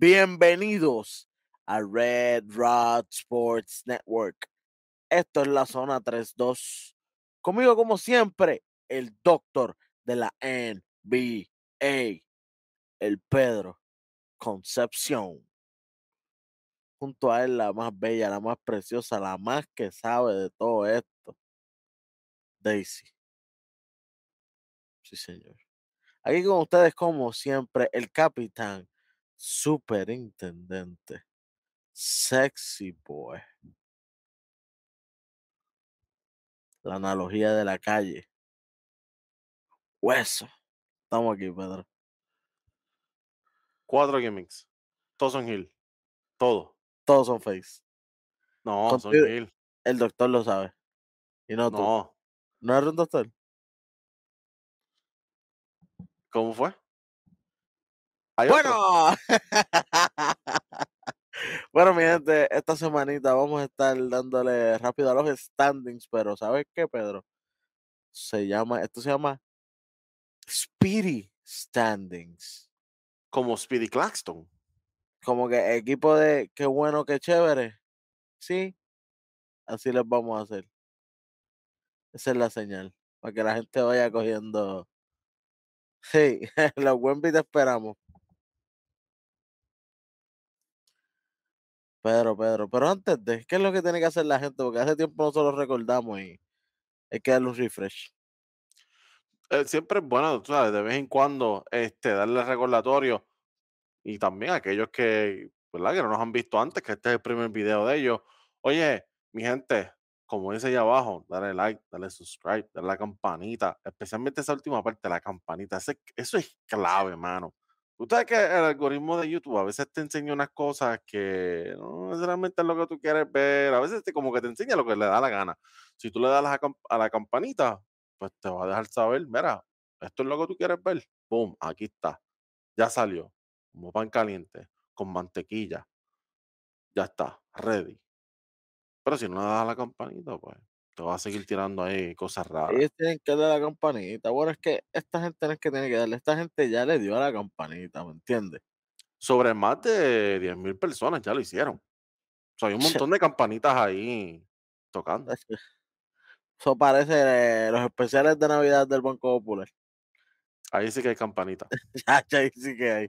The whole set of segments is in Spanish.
Bienvenidos a Red Rod Sports Network. Esto es la zona 32. Conmigo, como siempre, el doctor de la NBA, el Pedro Concepción. Junto a él, la más bella, la más preciosa, la más que sabe de todo esto, Daisy. Sí, señor. Aquí con ustedes, como siempre, el capitán superintendente, sexy boy. La analogía de la calle. Hueso. Estamos aquí, Pedro. Cuatro gimmicks. Todos son Hill. Todo. Todos son face. No, son Hill. El doctor lo sabe. Y no, tú. No. ¿No eres un doctor? ¿Cómo fue? Bueno. bueno, mi gente, esta semanita vamos a estar dándole rápido a los standings, pero ¿sabes qué, Pedro? Se llama, esto se llama Speedy Standings. Como Speedy Claxton. Como que equipo de qué bueno, qué chévere. Sí, así les vamos a hacer. Esa es la señal, para que la gente vaya cogiendo. Sí, los Wemby te esperamos. Pedro, Pedro, pero antes de, ¿qué es lo que tiene que hacer la gente? Porque hace tiempo nosotros recordamos y hay que darle un refresh. Eh, siempre es bueno, tú sabes, de vez en cuando este, darle recordatorio. Y también a aquellos que, ¿verdad? que no nos han visto antes, que este es el primer video de ellos. Oye, mi gente, como dice ahí abajo, dale like, dale subscribe, dale la campanita, especialmente esa última parte, la campanita. Ese- eso es clave, mano. Usted que el algoritmo de YouTube a veces te enseña unas cosas que no necesariamente es lo que tú quieres ver, a veces te, como que te enseña lo que le da la gana. Si tú le das a la, cam- a la campanita, pues te va a dejar saber, mira, esto es lo que tú quieres ver. Boom, aquí está. Ya salió. Como pan caliente, con mantequilla. Ya está, ready. Pero si no le das a la campanita, pues te va a seguir tirando ahí cosas raras. Ellos tienen que darle la campanita. Bueno, es que esta gente no es que tiene que darle, esta gente ya le dio a la campanita, ¿me entiendes? Sobre más de 10.000 personas ya lo hicieron. O sea, hay un montón de campanitas ahí tocando. Eso parece eh, los especiales de Navidad del Banco Popular. Ahí sí que hay ya, ahí sí que hay.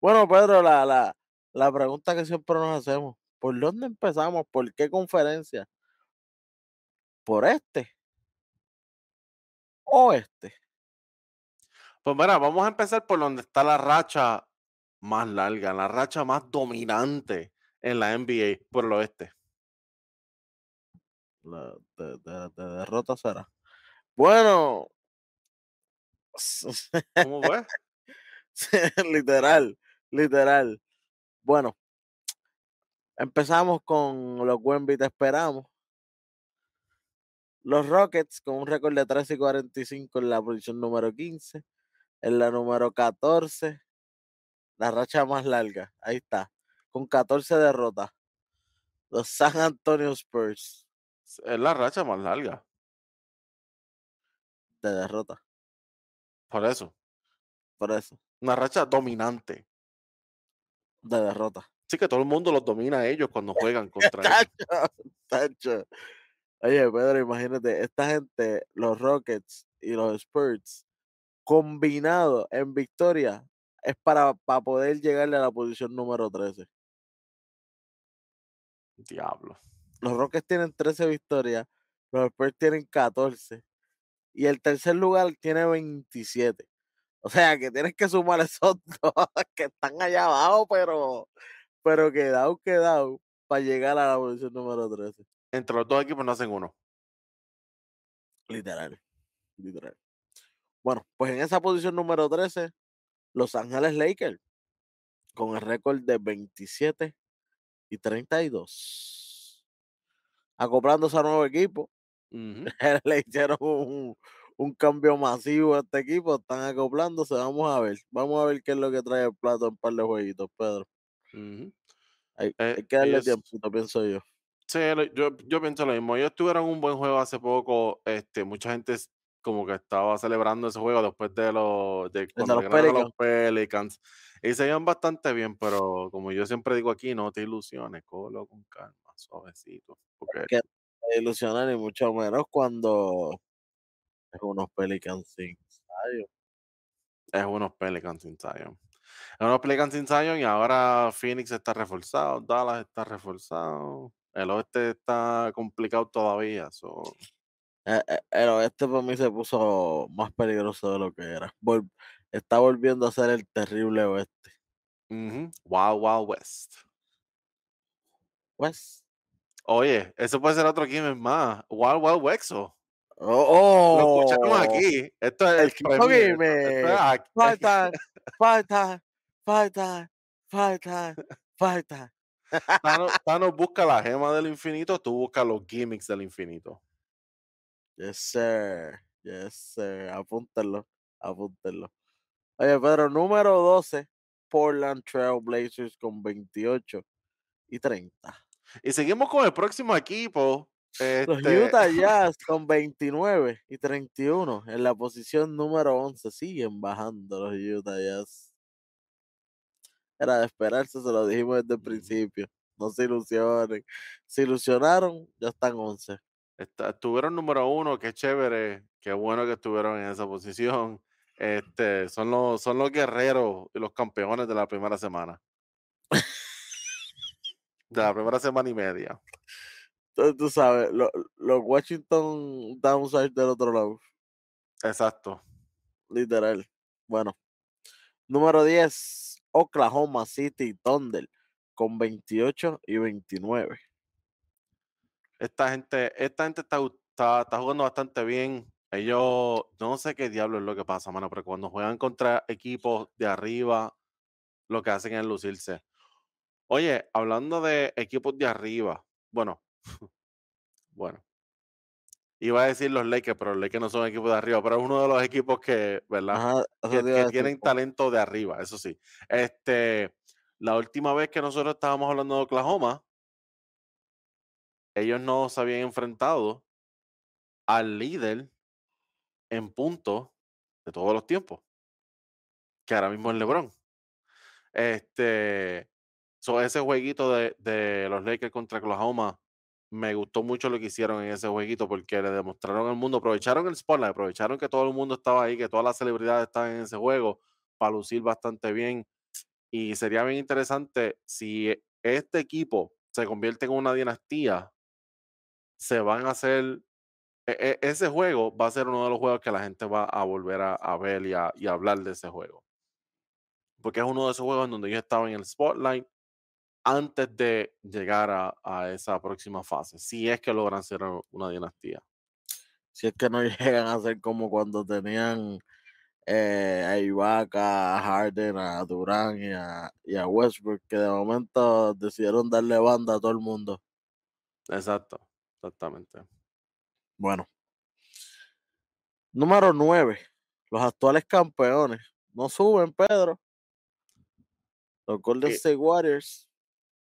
Bueno, Pedro, la, la, la pregunta que siempre nos hacemos, ¿por dónde empezamos? ¿Por qué conferencia? ¿Por este? ¿O este? Pues mira, vamos a empezar por donde está la racha más larga, la racha más dominante en la NBA por el oeste. La, de, de- de derrota será. Bueno, ¿Cómo fue? literal, literal. Bueno, empezamos con los Wemby, te esperamos. Los Rockets con un récord de 13 y 45 en la posición número 15. En la número 14, la racha más larga. Ahí está, con 14 derrotas. Los San Antonio Spurs Es la racha más larga. de derrota. Por eso. Por eso, Una racha dominante. de derrota. Sí que todo el mundo los domina a ellos cuando juegan contra ellos. Tacho, tacho. Oye, Pedro, imagínate, esta gente, los Rockets y los Spurs, combinados en victoria, es para, para poder llegarle a la posición número 13. Diablo. Los Rockets tienen 13 victorias, los Spurs tienen 14 y el tercer lugar tiene 27. O sea que tienes que sumar esos dos que están allá abajo, pero, pero quedado, quedado, para llegar a la posición número 13. Entre los dos equipos no hacen uno. Literal, literal. Bueno, pues en esa posición número 13, Los Ángeles Lakers, con el récord de 27 y 32. Acoplándose a nuevo equipo, le hicieron un, un cambio masivo a este equipo, están acoplándose, vamos a ver, vamos a ver qué es lo que trae el plato en un par de jueguitos, Pedro. Hay, Eh, hay que darle ellos- tiempo, pienso yo. Sí, yo, yo pienso lo mismo. Ellos tuvieron un buen juego hace poco. Este, mucha gente es- como que estaba celebrando ese juego después de los de cuando los a los Pelicans. Y se veían bastante bien, pero como yo siempre digo aquí, no te ilusiones, cógelo con calma, suavecito, porque Que no te ilusiona ni mucho menos cuando es unos Pelicans sin Zion. es unos Pelicans sin Zion. Es unos Pelicans sin Zion y ahora Phoenix está reforzado, Dallas está reforzado, el oeste está complicado todavía. so, Eh, eh, el oeste para mí se puso más peligroso de lo que era. Vol- está volviendo a ser el terrible oeste. Wild Wild West. Pues. Oye, eso puede ser otro game más. Wild Wild Wexo. Oh, Lo escuchamos aquí. Esto es El premier, esto- Gamer. esto es aquí. Thanos busca la gema del infinito, tú buscas los gimmicks del infinito. Yes, sir. Yes, sir. Apúntenlo. Apúntenlo. Oye, Pedro, número 12, Portland Trail Blazers con 28 y 30. Y seguimos con el próximo equipo. Los este, Utah Jazz con 29 y 31 en la posición número 11. Siguen bajando los Utah Jazz. Era de esperarse, se lo dijimos desde el principio. No se ilusionen. Se ilusionaron, ya están 11. está- estuvieron número uno, qué chévere, qué bueno que estuvieron en esa posición. Este, son los, son los guerreros y los campeones de la primera semana. De la primera semana y media. Entonces tú sabes, lo- los Washington Downside del otro lado. Exacto. Literal. Bueno. Número 10, Oklahoma City Thunder con 28 y 29. Esta gente, esta gente está, está, jugando bastante bien. Ellos, no sé qué diablo es lo que pasa, mano, pero cuando juegan contra equipos de arriba, lo que hacen es lucirse. Oye, hablando de equipos de arriba, bueno, bueno, iba a decir los Lakers, pero los Lakers no son equipos de arriba, pero es uno de los equipos que, ¿verdad? Ajá, que, tienen talento de arriba, eso sí. Este, la última vez que nosotros estábamos hablando de Oklahoma, ellos no se habían enfrentado al líder en puntos de todos los tiempos, que ahora mismo es LeBron. Este, so, ese jueguito de, de los Lakers contra Oklahoma, me gustó mucho lo que hicieron en ese jueguito porque le demostraron al mundo, aprovecharon el spotlight, aprovecharon que todo el mundo estaba ahí, que todas las celebridades estaban en ese juego para lucir bastante bien. Y sería bien interesante si este equipo se convierte en una dinastía, se van a hacer e- e- ese juego va a ser uno de los juegos que la gente va a volver a, ver y a, y hablar de ese juego. Porque es uno de esos juegos en donde yo estaba en el spotlight antes de llegar a, a esa próxima fase, si es que logran ser una dinastía. si es que no llegan a ser como cuando tenían eh, a Ibaka, a Harden, a Durán y a, y a Westbrook, que de momento decidieron darle banda a todo el mundo. Exacto, exactamente. Bueno. Número 9. Los actuales campeones. No suben, Pedro. Los Golden Y- State Warriors.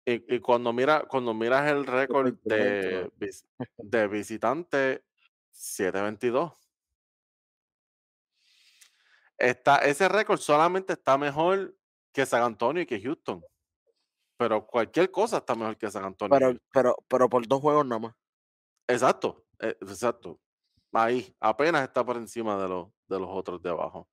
Y, y cuando, mira, cuando miras el récord 20, de, de visitante, 7-22. Está, ese récord solamente está mejor que San Antonio y que Houston. Pero cualquier cosa está mejor que San Antonio. Pero, pero, pero por dos juegos nada más. Exacto, eh, exacto. Ahí, apenas está por encima de los, de los otros de abajo.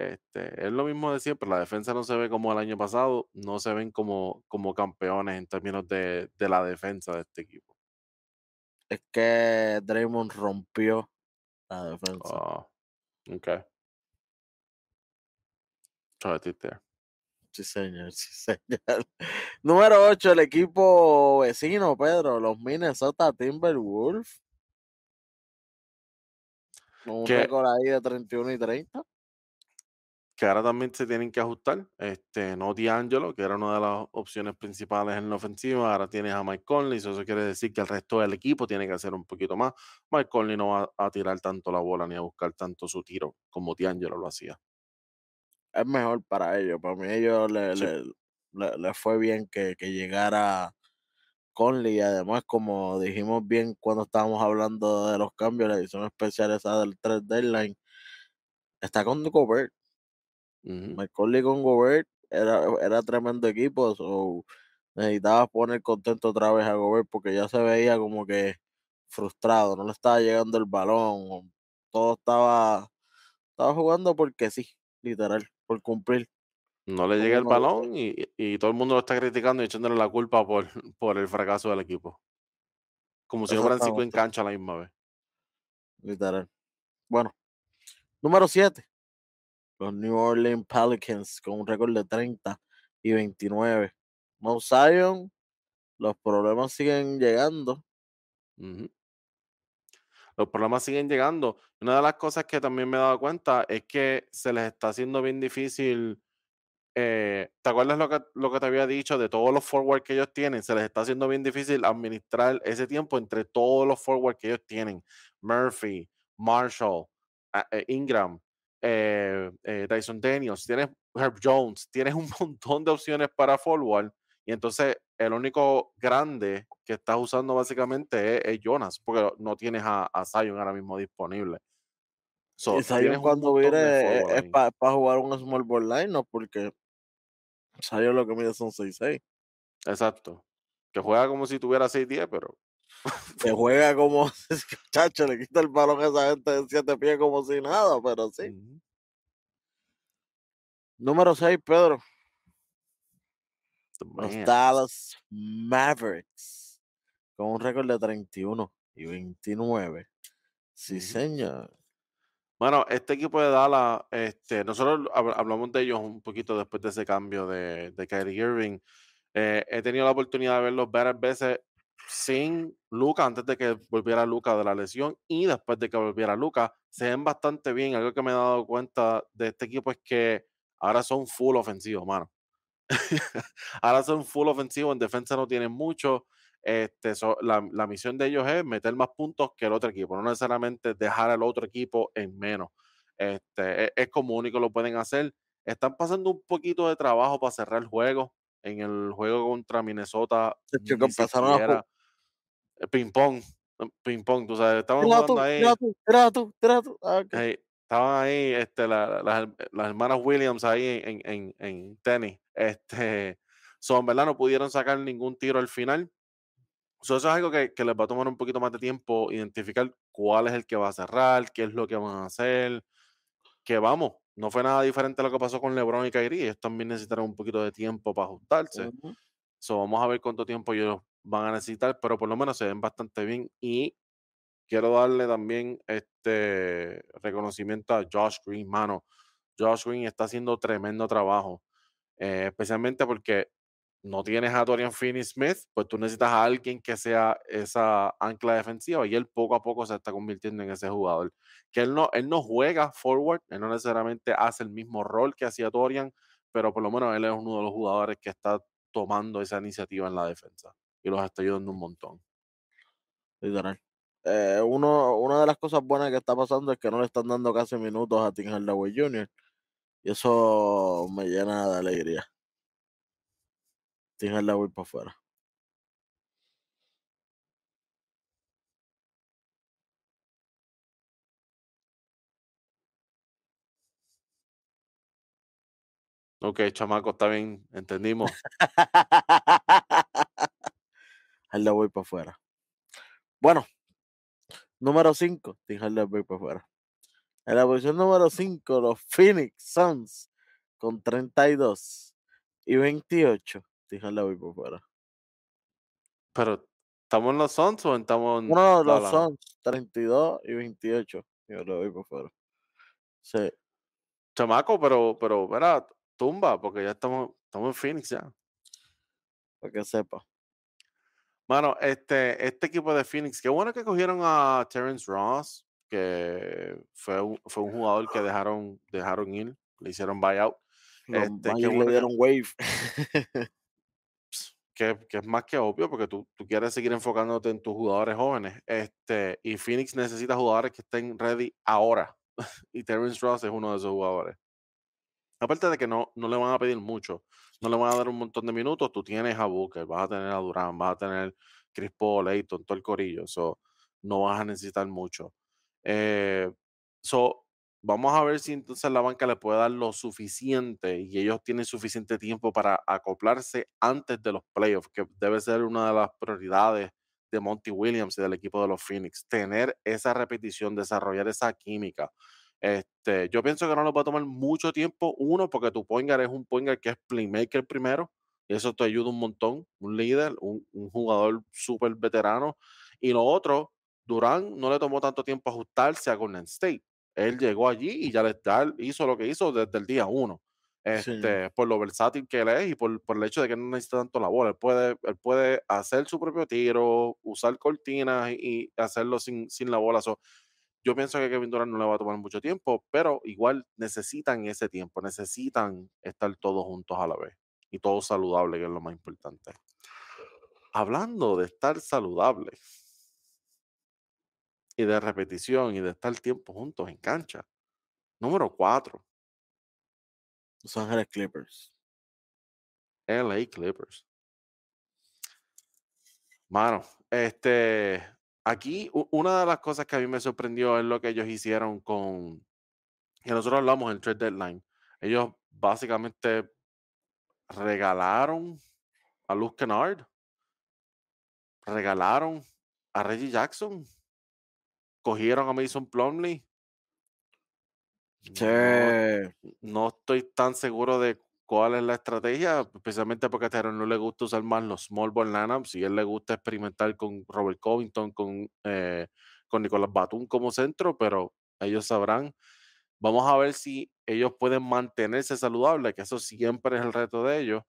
Este, es lo mismo de siempre, la defensa no se ve como el año pasado, no se ven como, como campeones en términos de, de la defensa de este equipo. Es que Draymond rompió la defensa. Ah, ok. Try it there. Sí, señor, sí, señor. Número 8, el equipo vecino, Pedro, los Minnesota Timberwolves. Con un récord ahí de 31 y 30. Que ahora también se tienen que ajustar. Este, no D'Angelo, que era una de las opciones principales en la ofensiva, ahora tienes a Mike Conley, so eso quiere decir que el resto del equipo tiene que hacer un poquito más. Mike Conley no va a tirar tanto la bola ni a buscar tanto su tiro como D'Angelo lo hacía. Es mejor para ellos. Para mí, ellos le, Sí. le- le- le fue bien que, que llegara Conley. Y además, como dijimos bien cuando estábamos hablando de los cambios, la edición especial esa del 3 Deadline, está con Gobert. Conley con Gobert era, era tremendo equipo, so, necesitaba poner contento otra vez a Gobert porque ya se veía como que frustrado, no le estaba llegando el balón, todo estaba, estaba jugando porque sí, literal, por cumplir. No le llega el balón y, y, todo el mundo lo está criticando y echándole la culpa por, por el fracaso del equipo. Como si fueran cinco en cancha a la misma vez. Literal. Bueno, número 7. Los New Orleans Pelicans con un récord de 30 y 29. Mount Zion, los problemas siguen llegando. Los problemas siguen llegando. Una de las cosas que también me he dado cuenta es que se les está haciendo bien difícil eh, ¿te acuerdas lo que, lo que te había dicho de todos los forward que ellos tienen? Se les está haciendo bien difícil administrar ese tiempo entre todos los forward que ellos tienen. Murphy, Marshall, eh, Ingram, eh, Dyson Daniels, tienes Herb Jones, tienes un montón de opciones para forward. Y entonces el único grande que estás usando básicamente es, Jonas, porque no tienes a, a Zion ahora mismo disponible. y Zion cuando viene es, para jugar un small ball line, no porque Salió lo que mide son 6'6. Exacto. Que juega como si tuviera 6'10, pero. Que juega como. Chacho, le quita el balón a esa gente de 7 pies como si nada, pero sí. Número 6, Pedro. Los Dallas Mavericks. Con un récord de 31 y 29. Sí, señor. Bueno, este equipo de Dallas, este, nosotros hablamos de ellos un poquito después de ese cambio de, de Kyrie Irving. Eh, he tenido la oportunidad de verlos varias veces sin Luca, antes de que volviera Luca de la lesión y después de que volviera Luca, se ven bastante bien. Algo que me he dado cuenta de este equipo es que ahora son full ofensivos, mano. ahora son full ofensivos, en defensa no tienen mucho. Este, la, misión de ellos es meter más puntos que el otro equipo, no necesariamente dejar al otro equipo en menos. Este, e, es, como único lo pueden hacer. Están pasando un poquito de trabajo para cerrar el juego. En el juego contra Minnesota, a eh, ping eh, ping pong, tú sabes, estaban jugando ahí. Ah, estaban ahí este, las hermanas Williams ahí en, en, en tenis. Este, son, ¿verdad? No pudieron sacar ningún tiro al final eso es algo que, les va a tomar un poquito más de tiempo identificar cuál es el que va a cerrar, qué es lo que van a hacer. Que vamos, no fue nada diferente a lo que pasó con LeBron y Kyrie. Ellos también necesitaron un poquito de tiempo para ajustarse. vamos a ver cuánto tiempo ellos van a necesitar, pero por lo menos se ven bastante bien. Y quiero darle también este reconocimiento a Josh Green, mano. Josh Green está haciendo tremendo trabajo, eh, especialmente porque no tienes a Dorian Finney-Smith, pues tú necesitas a alguien que sea esa ancla defensiva y él poco a poco se está convirtiendo en ese jugador. Que él no, él no juega forward, él no necesariamente hace el mismo rol que hacía Dorian, pero por lo menos él es uno de los jugadores que está tomando esa iniciativa en la defensa y los está ayudando un montón. Eh, uno, una de las cosas buenas que está pasando es que no le están dando casi minutos a Tim Hardaway Jr. Y eso me llena de alegría la voy para afuera. Ok, chamaco, está bien, entendimos. la voy para afuera. Bueno, número 5, la voy para afuera. En la posición número 5, los Phoenix Suns con 32 y 28 la voy por fuera. Pero, ¿estamos en los Suns o estamos en.? No, los Suns, 32 y 28. Yo lo voy por fuera. Sí. Chamaco, pero, pero, verá, tumba, porque ya estamos, estamos en Phoenix ya. Para que sepa. Mano, este, este equipo de Phoenix, qué bueno que cogieron a Terence Ross, que fue un, fue un jugador que dejaron, dejaron ir, le hicieron buyout. este, que le dieron wave. que, es más que obvio porque tú, tú, quieres seguir enfocándote en tus jugadores jóvenes. Este, y Phoenix necesita jugadores que estén ready ahora. y Terrence Ross es uno de esos jugadores. Aparte de que no, no le van a pedir mucho, no le van a dar un montón de minutos, tú tienes a Booker, vas a tener a Durán, vas a tener Chris Paul, Ayton, todo el corillo. So, no vas a necesitar mucho. Eh, so, Vamos a ver si entonces la banca le puede dar lo suficiente y ellos tienen suficiente tiempo para acoplarse antes de los playoffs, que debe ser una de las prioridades de Monty Williams y del equipo de los Phoenix. Tener esa repetición, desarrollar esa química. Este, yo pienso que no nos va a tomar mucho tiempo. Uno, porque tu Poingar es un Poingar que es playmaker primero, y eso te ayuda un montón. Un líder, un, un jugador súper veterano. Y lo otro, Durán no le tomó tanto tiempo ajustarse a Golden State él llegó allí y ya le hizo lo que hizo desde el día uno. Este, Por lo versátil que él es y por, por, el hecho de que no necesita tanto la bola. Él puede, él puede hacer su propio tiro, usar cortinas y, hacerlo sin, sin la bola. Yo pienso que Kevin Durant no le va a tomar mucho tiempo, pero igual necesitan ese tiempo, necesitan estar todos juntos a la vez y todos saludables, que es lo más importante. Hablando de estar saludables, y de repetición y de estar tiempo juntos en cancha. Número 4. Los Ángeles Clippers. LA Clippers. Mano, este, aquí una de las cosas que a mí me sorprendió es lo que ellos hicieron con, que nosotros hablamos en trade deadline. Ellos básicamente regalaron a Luke Kennard, regalaron a Reggie Jackson, cogieron a Mason Plumley. No, estoy tan seguro de cuál es la estrategia, especialmente porque a Terry no le gusta usar más los small ball lineups y él le gusta experimentar con Robert Covington, con, eh, con Nicolás Batum como centro, pero ellos sabrán. Vamos a ver si ellos pueden mantenerse saludables, que eso siempre es el reto de ellos,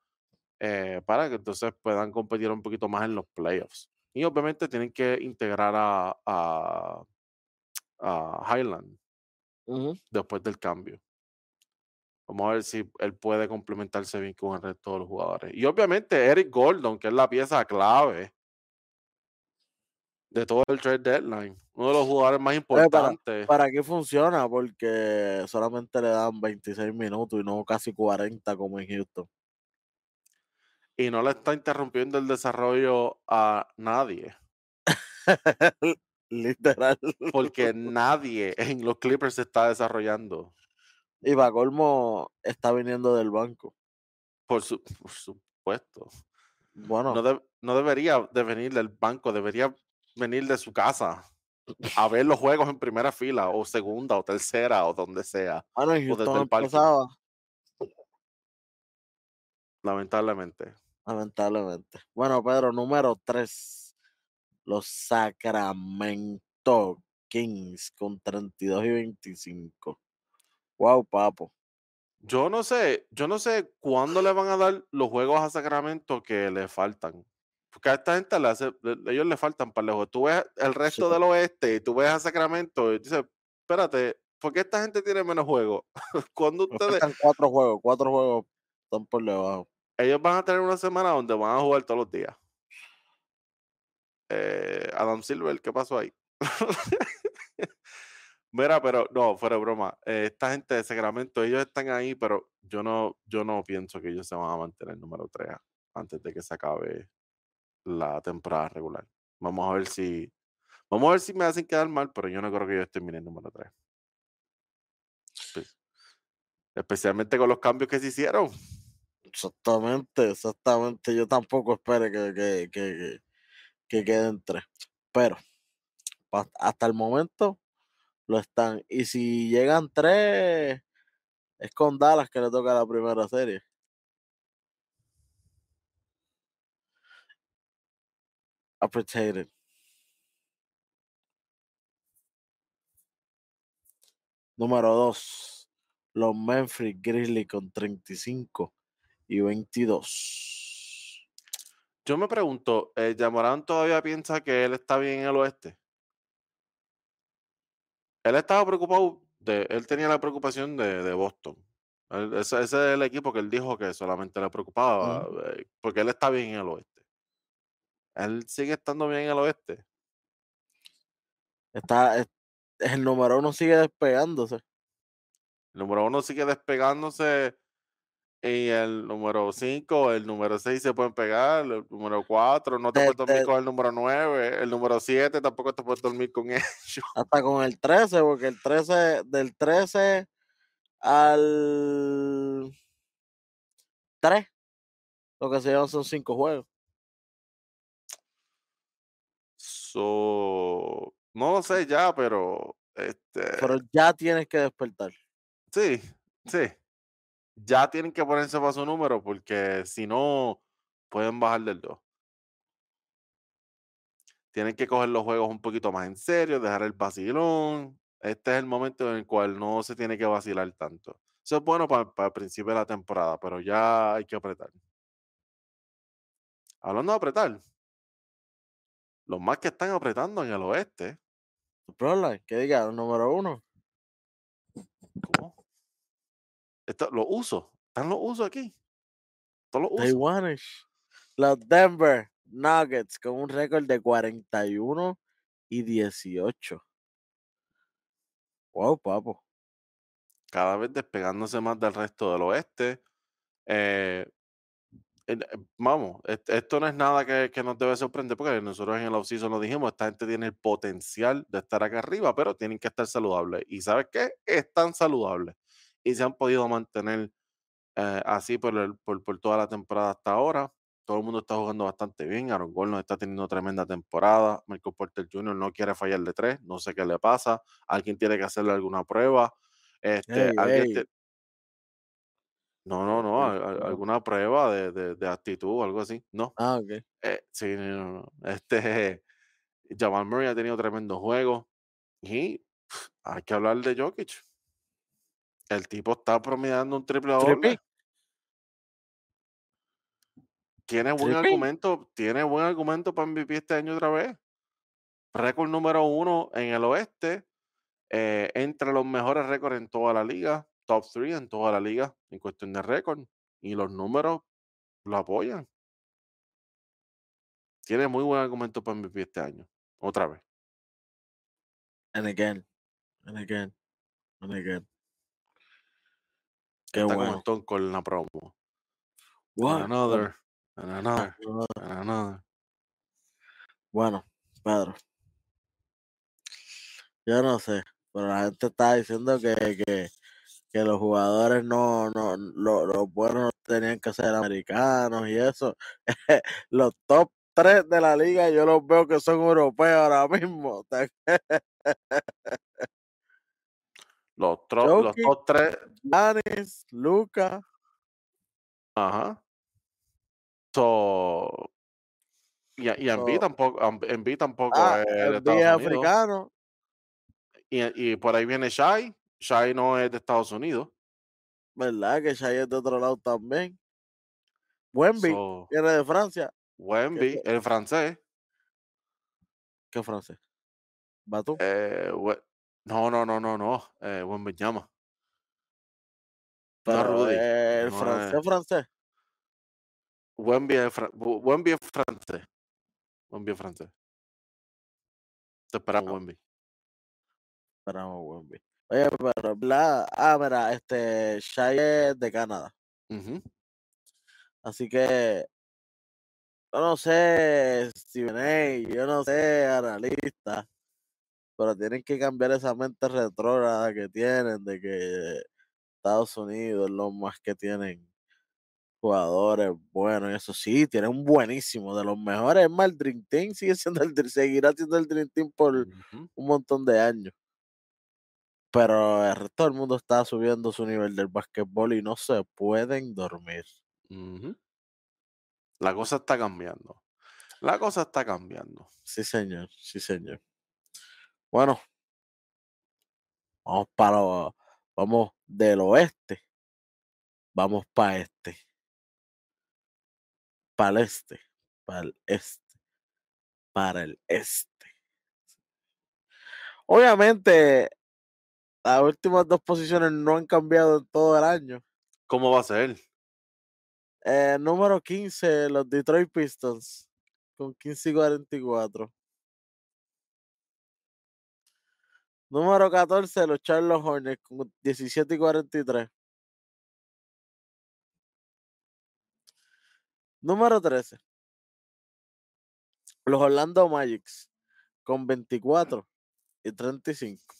eh, para que entonces puedan competir un poquito más en los playoffs. Y obviamente tienen que integrar a a Highland después del cambio. Vamos a ver si él puede complementarse bien con el resto de los jugadores. Y obviamente Eric Gordon, que es la pieza clave de todo el trade deadline. Uno de los jugadores más importantes. ¿Para, qué funciona? Porque solamente le dan 26 minutos y no casi 40 como en Houston. Y no le está interrumpiendo el desarrollo a nadie. Literal. Porque nadie en los Clippers se está desarrollando. Y está viniendo del banco. Por, supuesto. Bueno. No, no, debería de venir del banco, debería venir de su casa a ver los juegos en primera fila, o segunda, o tercera, o donde sea. Ah, no, o desde el Lamentablemente. Lamentablemente. Bueno, Pedro, número tres los Sacramento Kings con 32 y 25. Wow, papo. Yo no sé, yo no sé cuándo le van a dar los juegos a Sacramento que le faltan. Porque a esta gente le hace, ellos le faltan para lejos. Tú ves el resto del oeste y tú ves a Sacramento y dices, espérate, ¿por qué esta gente tiene menos juegos? cuando ustedes. cuatro juegos, cuatro juegos están por debajo. Ellos van a tener una semana donde van a jugar todos los días. Eh, Adam Silver, ¿qué pasó ahí? Mira, pero no, fuera de broma. Eh, esta gente de Sacramento, ellos están ahí, pero yo no, yo no pienso que ellos se van a mantener número 3 antes de que se acabe la temporada regular. Vamos a ver si. Vamos a ver si me hacen quedar mal, pero yo no creo que ellos terminen número 3. Especialmente con los cambios que se hicieron. Exactamente, exactamente. Yo tampoco espero que, que que queden tres. Pero hasta el momento lo están. Y si llegan tres, es con Dallas que le toca la primera serie. Appreciated. Número dos, los Memphis Grizzlies con 35 y 22. Yo me pregunto, ¿eh, ¿Yamorán todavía piensa que él está bien en el oeste? Él estaba preocupado, de, él tenía la preocupación de, Boston. ese, es el equipo que él dijo que solamente le preocupaba, eh, porque él está bien en el oeste. Él sigue estando bien en el oeste. Está, el número uno sigue despegándose. El número uno sigue despegándose Y el número 5, el número 6 se pueden pegar, el número 4 no te De- puedes dormir de- con el número 9, el número 7 tampoco te puedes dormir con ellos. hasta con el 13, porque el 13, del 13 al 3, lo que se llevan son 5 juegos. So, no lo sé ya, pero este, Pero ya tienes que despertar. sí, sí. Ya tienen que ponerse para su número porque si no, pueden bajar del 2. Tienen que coger los juegos un poquito más en serio, dejar el vacilón. Este es el momento en el cual no se tiene que vacilar tanto. Eso es bueno para, para el principio de la temporada, pero ya hay que apretar. Hablando de apretar, los más que están apretando en el oeste, Broline, que diga, el número uno. ¿cómo? Esto, los usos, están los usos aquí. Todos los usos. Los Denver Nuggets con un récord de 41 y 18. Wow, papo. cada vez despegándose más del resto del oeste. Eh, eh, vamos, est- esto no es nada que, que nos debe sorprender porque nosotros en el offseason lo dijimos, esta gente tiene el potencial de estar acá arriba, pero tienen que estar saludables. ¿Y sabes qué? Están saludables y se han podido mantener eh, así por, el- por, por toda la temporada hasta ahora. Todo el mundo está jugando bastante bien. Aaron Gordon está teniendo tremenda temporada. Michael Porter Jr. no quiere fallar de tres. No sé qué le pasa. Alguien tiene que hacerle alguna prueba. Este, alguien te- no, no, no, al- al- no. alguna prueba de, de, de actitud o algo así. No, Ah, ok. eh, sí, no, no. Este, Jamal Murray ha tenido tremendo juego y hay que hablar de Jokic. El tipo está promediando un triple doble. Tiene buen Triple. argumento, tiene buen argumento para MVP este año otra vez. Récord número uno en el oeste, eh, entre los mejores récords en toda la liga, top 3 en toda la liga en cuestión de récord. Y los números lo apoyan. Tiene muy buen argumento para MVP este año. Otra vez. And again. And again. And again. Qué Está bueno. En la promo. What? And another, and another, and another. Bueno, Pedro. Yo no sé, pero la gente está diciendo que, que, que los jugadores no, no, lo- los buenos tenían que ser americanos y eso. los top 3 de la liga yo los veo que son europeos ahora mismo. Los, tro- los Jokic. top 3, Giannis, Luca, ajá. So, y, y So- tampoco, Embiid tampoco ah, es de africano, Y, y por ahí viene Shai. Shai no es de Estados Unidos. ¿verdad? Que Shai es de otro lado también. Wemby So, viene de Francia. Wemby, el francés. ¿Qué francés? ¿Batú? eh, We- no, no, no, no, no. Eh, Wemby llama. No, Rudy. el no francés, francés. Wemby es, fran- Bu- Wemby es francés. Wemby es francés. Te esperamos, Ah. Wemby. Esperamos Wemby. Oye, pero la, ah, mira, este Shai es de Canadá. Ujú. Así que yo no sé si venéis, yo no sé, analista, pero tienen que cambiar esa mente retrógrada que tienen de que Estados Unidos es lo más que tienen jugadores buenos. Y eso sí, tienen un buenísimo, de los mejores. Es más, el Dream Team sigue siendo el, seguirá siendo el Dream Team por un montón de años. Pero el resto del mundo está subiendo su nivel del basquetbol y no se pueden dormir. La cosa está cambiando. La cosa está cambiando. Sí, señor, sí, señor. Bueno, vamos para vamos del oeste, vamos para este, para el este, para el este, para el este. Obviamente, las últimas dos posiciones no han cambiado en todo el año. ¿Cómo va a ser? Eh, número 15, los Detroit Pistons, con 15 y 44. Número 14, los Charlotte Hornets, con 17 y 43. Número 13. Los Orlando Magics con 24 y 35.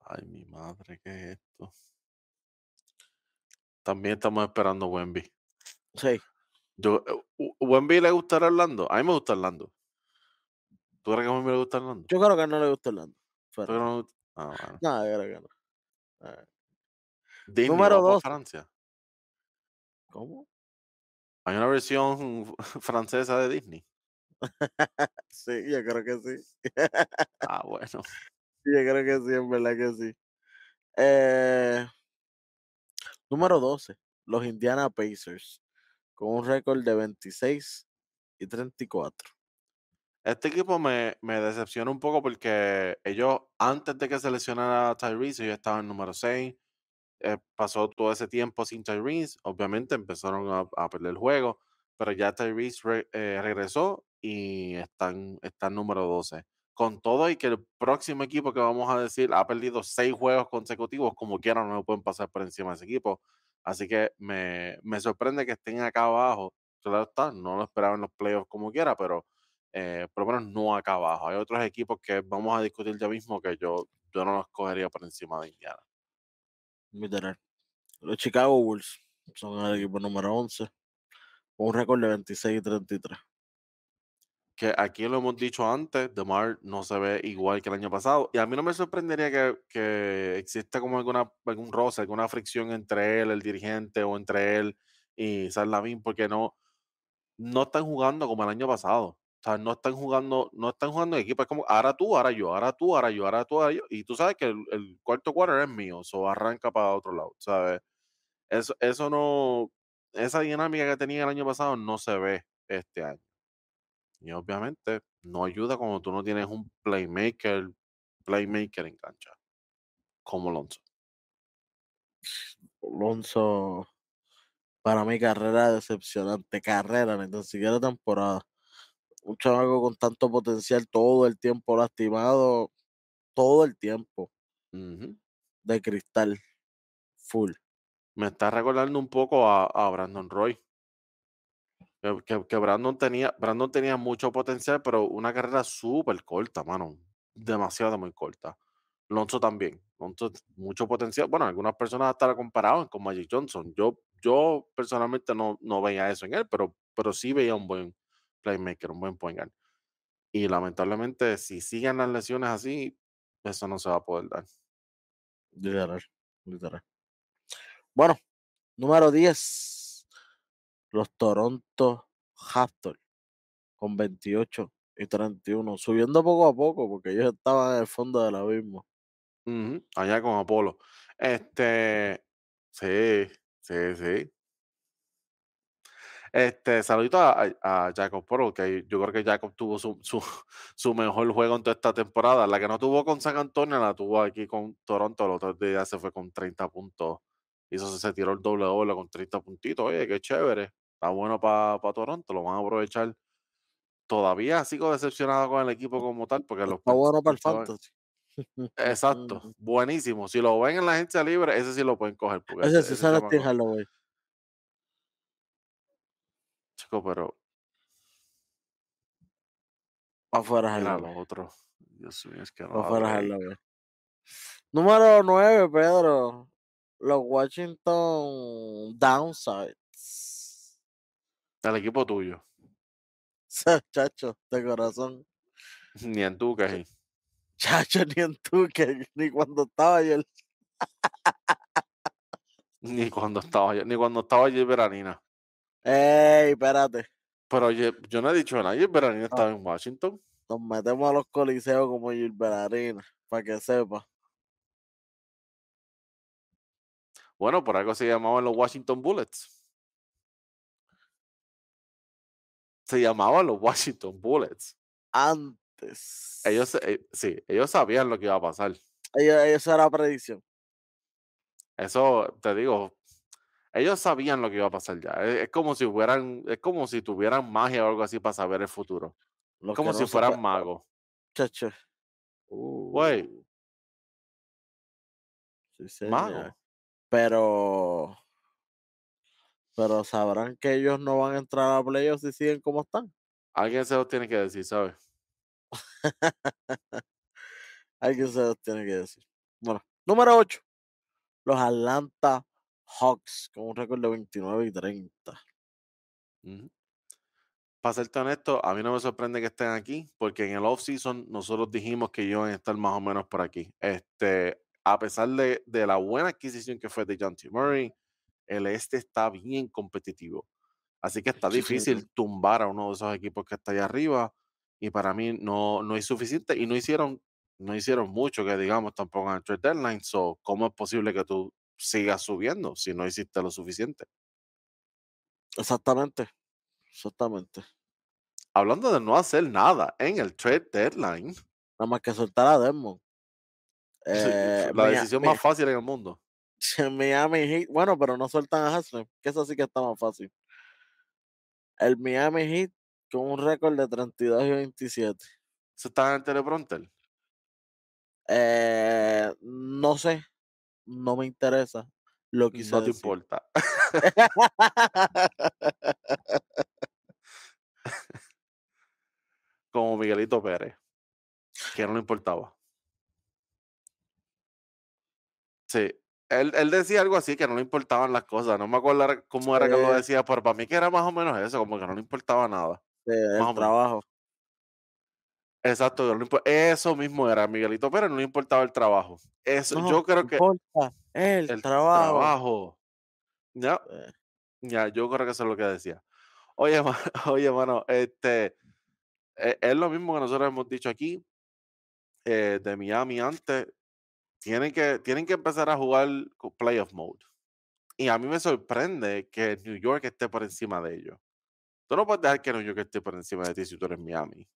Ay, mi madre, ¿qué es esto? También estamos esperando a Wemby. Sí. Yo, eh, ¿Wemby le gustará Orlando? A mí me gusta Orlando. ¿Tú crees que a Wemby le gusta Orlando? Yo creo que no le gusta Orlando. ¿Tú Fuera. crees que no le gusta? Ah, bueno. No, yo creo que no. Eh, Disney Número va por 12. Francia. ¿Cómo? Hay una versión francesa de Disney. Sí, yo creo que sí. Ah, bueno. Yo creo que sí, en verdad que sí. Eh, número 12. Los Indiana Pacers. Con un récord de 26 y 34. Este equipo me, me decepciona un poco porque ellos, antes de que se lesionara Tyrese, ellos estaban en número 6. eh, pasó todo ese tiempo sin Tyrese. Obviamente empezaron a, a perder el juego, pero ya Tyrese re- eh, regresó y están, están número 12. Con todo y que el próximo equipo que vamos a decir ha perdido seis juegos consecutivos, como quieran, no pueden pasar por encima de ese equipo. Así que me, me sorprende que estén acá abajo. Claro está, no lo esperaba en los playoffs como quiera, pero eh, por lo menos no acá abajo. Hay otros equipos que vamos a discutir ya mismo que yo, yo no los cogería por encima de Indiana. Literal. Los Chicago Bulls son el equipo número 11. Con un récord de 26 y 33. que aquí lo hemos dicho antes, DeMar no se ve igual que el año pasado. Y a mí no me sorprendería que, que exista como alguna, algún roce, alguna fricción entre él, el dirigente, o entre él y Sarlavín, porque no, no están jugando como el año pasado. Sea, no están jugando, no están jugando en equipo. Es como ahora tú, ahora yo, ahora tú, ahora yo, ahora tú, ahora yo. Y tú sabes que el, el cuarto quarter es mío, o arranca para otro lado, ¿sabes? Eso, eso no, esa dinámica que tenía el año pasado no se ve este año. Y obviamente no ayuda cuando tú no tienes un playmaker, playmaker en cancha, como Lonzo. Alonso, para mi carrera decepcionante. Carrera, ni tan siquiera temporada. Un chamaco con tanto potencial todo el tiempo lastimado. Todo el tiempo. De cristal. Full. Me está recordando un poco a, a Brandon Roy. Que, que- que Brandon tenía, Brandon tenía mucho potencial, pero una carrera súper corta, mano. Demasiado muy corta. Lonzo también. Lonzo, mucho potencial. Bueno, algunas personas hasta lo comparaban con Magic Johnson. Yo, yo personalmente no, no veía eso en él, pero, pero sí veía un buen playmaker, un buen point guard. Y lamentablemente, si siguen las lesiones así, eso no se va a poder dar. Literal. Literal. Bueno, número 10. Los Toronto Raptors. Con 28 y 31. Subiendo poco a poco porque ellos estaban en el fondo del abismo. Ujú, Allá con Apolo. Este, sí, sí, sí. Este, saludito a, a- a Jacob Poro, que yo creo que Jacob tuvo su, su, su mejor juego en toda esta temporada. La que no tuvo con San Antonio, la tuvo aquí con Toronto. El otro día se fue con 30 puntos. Hizo, se tiró el doble doble con 30 puntitos. Oye, qué chévere. Está bueno para Toronto, lo van a aprovechar. Todavía sigo decepcionado con el equipo como tal, porque los Está bueno para el fantasy. Exacto, buenísimo. Si lo ven en la agencia libre, ese sí lo pueden coger. Porque Ese sí sale chamaco- Steve Chico, pero Afuera Halloween. lo otro. Dios mío, es que no No da fuera break. Halloween. Número 9, Pedro. Los Washington Downsides. El equipo tuyo. Chacho, de corazón. Ni en tu que Chacho, ni en tú, que ni cuando estaba yo. Ni cuando estaba yo, ni cuando estaba allí Veranina. Ey, espérate. Pero oye, yo no he dicho nada. Ayer Veranina estaba en Washington. Nos metemos a los coliseos como Gilbert Arenas, para que sepa. Bueno, por algo se llamaban los Washington Bullets. Se llamaban los Washington Bullets. Antes. Ellos, eh, sí, ellos sabían lo que iba a pasar. Ellos, eso era predicción. Eso, te digo, ellos sabían lo que iba a pasar ya. Es, es como si fueran, es como si tuvieran magia o algo así para saber el futuro. Lo como si fueran pa- magos. Chacho. Güey. Uh, sí. Magos. Pero Pero sabrán que ellos no van a entrar a playoffs si siguen como están. Alguien se los tiene que decir, ¿sabes? Alguien se los tiene que decir. Bueno, número 8. Los Atlanta Hawks con un récord de 29 y 30. Ujú. Para serte honesto, a mí no me sorprende que estén aquí, porque en el off-season nosotros dijimos que iban a estar más o menos por aquí. Este, a pesar de, de la buena adquisición que fue de John T. Murray, el este está bien competitivo. Así que está difícil tumbar a uno de esos equipos que está allá arriba. Y para mí no, no es suficiente. Y no hicieron, no hicieron mucho que digamos tampoco en el trade deadline. So, ¿cómo es posible que tú sigas subiendo si no hiciste lo suficiente? Exactamente. Exactamente. Hablando de no hacer nada en el trade deadline, Nada más que soltar a Desmond. Eh, la Mia- decisión más fácil en el mundo. Miami Heat, bueno, pero no sueltan a Haslem, que eso sí que está más fácil. El Miami Heat con un récord de 32 y 27. Eso está en el teleprompter. Eh, no sé, no me interesa. Lo quise No te decir. importa. Como Miguelito Pérez, que no le importaba. Sí, él, él decía algo así, que no le importaban las cosas. No me acuerdo cómo era que lo decía, pero para mí que era más o menos eso, como que no le importaba nada. Sí, Más o el menos. Exacto, eso mismo era. Miguelito Pérez no le importaba el trabajo. Eso, No, yo creo que importa, el, el trabajo. trabajo. Ya, Eh, ya, yo creo que eso es lo que decía. Oye, ma- oye, mano, este, e- es lo mismo que nosotros hemos dicho aquí eh, de Miami antes. Tienen que, tienen que empezar a jugar playoff mode. Y a mí me sorprende que New York esté por encima de ellos. Tú no puedes dejar que New York esté por encima de ti si tú eres Miami.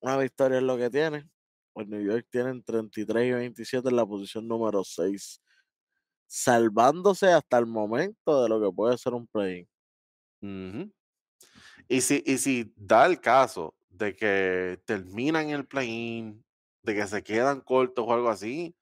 Una victoria es lo que tienen. Pues New York tienen 33 y 27 en la posición número 6. Salvándose hasta el momento de lo que puede ser un play. Ujú. Y si, y si da el caso de que terminan el play-in, de que se quedan cortos o algo así,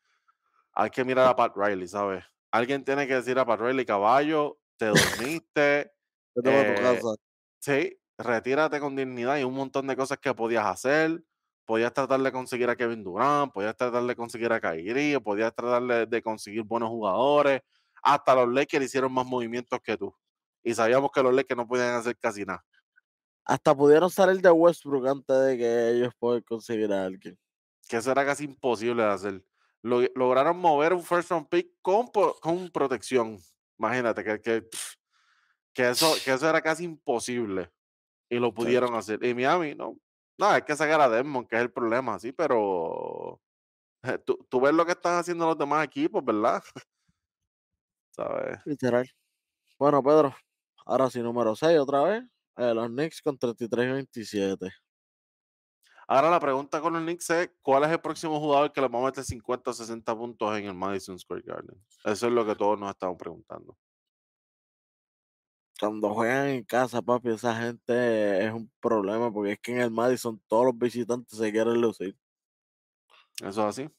hay que mirar a Pat Riley, ¿sabes? Alguien tiene que decir a Pat Riley, caballo, te dormiste, para tu eh, casa. sí, retírate con dignidad y un montón de cosas que podías hacer. Podías tratar de conseguir a Kevin Durant, podías tratar de conseguir a Kyrie, podías tratar de, de conseguir buenos jugadores. Hasta los Lakers hicieron más movimientos que tú. Y sabíamos que los Lakers no podían hacer casi nada. Hasta pudieron salir de Westbrook antes de que ellos puedan conseguir a alguien. Que eso era casi imposible de hacer. Lo- lograron mover un first round pick con, con protección. Imagínate que, que, que eso, que eso era casi imposible. Y lo pudieron hacer. Y Miami, no. No, hay que sacar a Desmond, que es el problema, sí, pero eh, tú, tú ves lo que están haciendo los demás equipos, ¿verdad? ¿Sabes? Literal. Bueno, Pedro, ahora sí, número 6 otra vez. eh, los Knicks con 33 y 27. Ahora la pregunta con los Knicks es, ¿cuál es el próximo jugador que le va a meter 50 o 60 puntos en el Madison Square Garden? Eso es lo que todos nos estamos preguntando. Cuando juegan en casa, papi, esa gente es un problema porque es que en el Madison todos los visitantes se quieren lucir. Eso es así.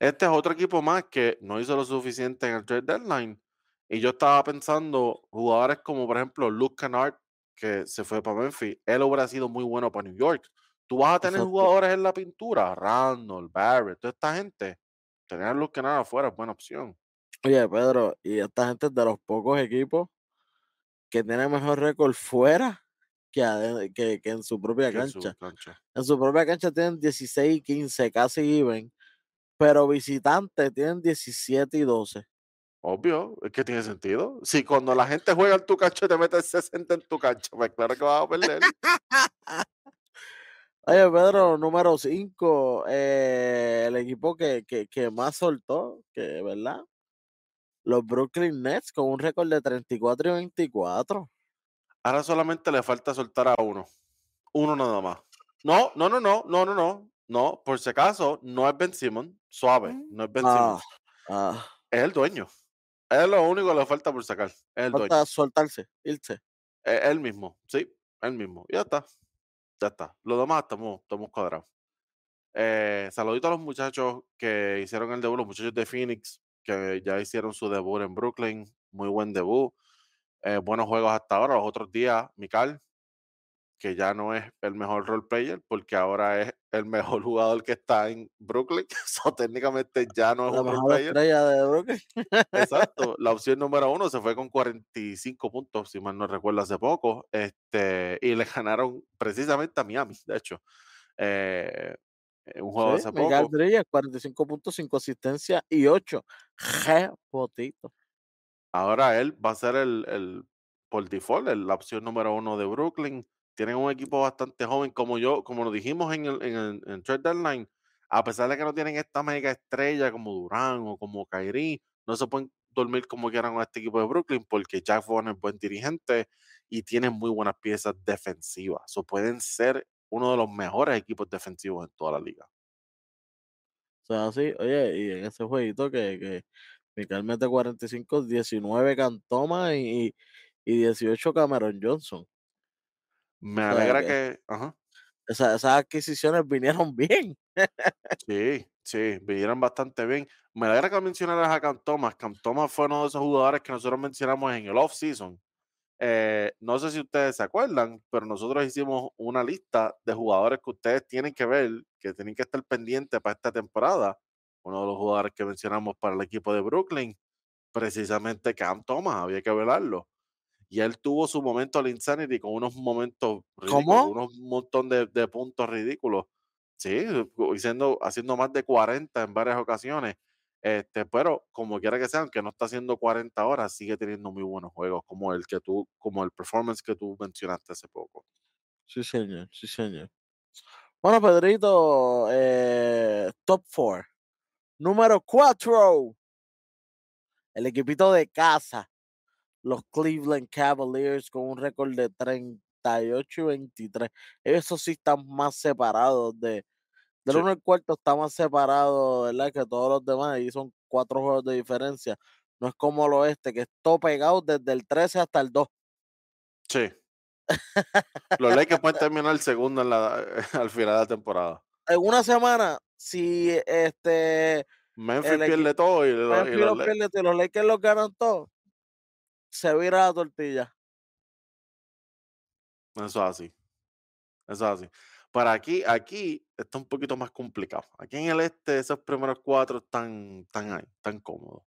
Este es otro equipo más que no hizo lo suficiente en el trade deadline. Y yo estaba pensando, jugadores como por ejemplo Luke Kennard, que se fue para Memphis, él hubiera sido muy bueno para New York. Tú vas a tener Exacto. jugadores en la pintura, Randall, Barrett, toda esta gente. Tener a Luke Kennard afuera es buena opción. Oye, Pedro, y esta gente es de los pocos equipos que tienen mejor récord fuera que, que, que en su propia su cancha. En su propia cancha tienen 16 y 15, casi even, pero visitantes tienen 17 y 12. Obvio, es que tiene sentido. Si cuando la gente juega en tu cancha te metes 60 en tu cancha, pues claro que vas a perder. Oye, Pedro, número 5, el equipo que, que, que más soltó, que, ¿verdad? Los Brooklyn Nets con un récord de 34 y 24. Ahora solamente le falta soltar a uno. Uno nada más. No, no, no, no, no, no, no. No, por si acaso, no es Ben Simmons. Suave, no es Ben Ah, Simmons. ah, Es el dueño. Es lo único que le falta por sacar. Es el dueño. falta soltarse, irse. Es él mismo. Sí, él mismo. Y ya está. Ya está. Los demás estamos, estamos cuadrados. Eh, saludito a los muchachos que hicieron el debut, los muchachos de Phoenix. Que ya hicieron su debut en Brooklyn, muy buen debut, eh, buenos juegos hasta ahora. Los otros días, Mikal, que ya no es el mejor role player porque ahora es el mejor jugador que está en Brooklyn. So, técnicamente ya no es La un role mejor player. estrella de Brooklyn. Exacto, la opción número uno se fue con 45 puntos, si mal no recuerdo, hace poco, este, y le ganaron precisamente a Miami, de hecho, eh, un juego Sí, hace Miguel poco. Bridges, 45 puntos, 5 asistencias y 8 rebotitos. Ahora él va a ser el, el por default, el- la opción número uno de Brooklyn. Tienen un equipo bastante joven, como yo, como lo dijimos en el, en el en trade deadline, a pesar de que no tienen esta mega estrella como Durán o como Kyrie, no se pueden dormir como quieran con este equipo de Brooklyn porque Jack Vaughn es buen dirigente y tienen muy buenas piezas defensivas. O pueden ser uno de los mejores equipos defensivos en toda la liga. O sea, así, oye, y en ese jueguito que, que mete 45, 19 Cantoma y, y 18 Cameron Johnson. Me O sea, alegra que que, ajá, esa- esas adquisiciones vinieron bien. Sí, sí, vinieron bastante bien. Me alegra que mencionaras a Cam Thomas. Cam Thomas fue uno de esos jugadores que nosotros mencionamos en el off-season. Eh, no sé si ustedes se acuerdan, pero nosotros hicimos una lista de jugadores que ustedes tienen que ver, que tienen que estar pendientes para esta temporada. Uno de los jugadores que mencionamos para el equipo de Brooklyn, precisamente Cam Thomas, había que velarlo. Y él tuvo su momento al Insanity con unos momentos ridículos, ¿Cómo? unos montón de, de puntos ridículos. Sí, haciendo, haciendo más de 40 en varias ocasiones. Este, pero como quiera que sea, aunque no está haciendo 40 horas, sigue teniendo muy buenos juegos, como el que tú, como el performance que tú mencionaste hace poco. Sí, señor, sí, señor. Bueno, Pedrito, eh, top 4. Número 4. El equipito de casa. Los Cleveland Cavaliers con un récord de 38 y 23. Esos sí están más separados de. Del Sí. 1 al cuarto está más separado, ¿verdad? Que todos los demás. Y son cuatro juegos de diferencia. No es como el oeste, que es todo pegado desde el 13 hasta el 2. Sí. Los Lakers pueden terminar segundo en la, al final de la temporada. En una semana, si este Memphis El pierde todo y, lo- y los los pierde y los Lakers los ganan todos, se vira la tortilla. Eso es así. Eso es así. Para aquí, aquí está un poquito más complicado. Aquí en el este, esos primeros cuatro están, están ahí, están cómodos.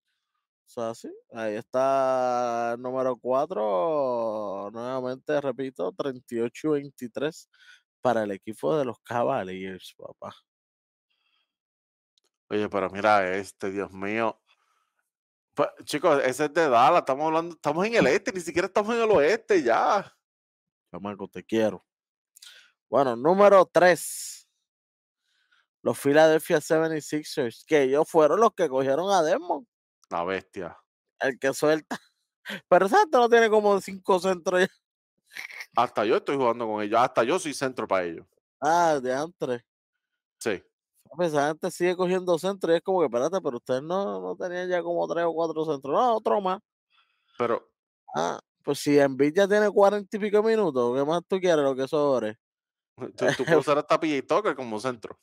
O sea, sí, ahí está el número 4, nuevamente repito, 38 y 23 para el equipo de los Cavaliers, papá. Oye, pero mira este, Dios mío. Pues, chicos, ese es de Dallas, estamos hablando, estamos en el este, ni siquiera estamos en el oeste ya. Chamaco, te quiero. Bueno, número 3. Los Philadelphia 76ers, que ellos fueron los que cogieron a Desmond, La bestia. el que suelta. Pero gente no tiene como cinco centros ya. Hasta yo estoy jugando con ellos, hasta yo soy centro para ellos. Ah, de antes. Sí. Papi, Esa gente sigue cogiendo centros y es como que, espérate, pero ustedes no, no tenían ya como tres o cuatro centros. No, otro más. Pero Ah, pues si Envid ya tiene cuarenta y pico minutos, ¿qué más tú quieres lo que sobre? Tú, tú puedes usar hasta PJ Tucker como centro.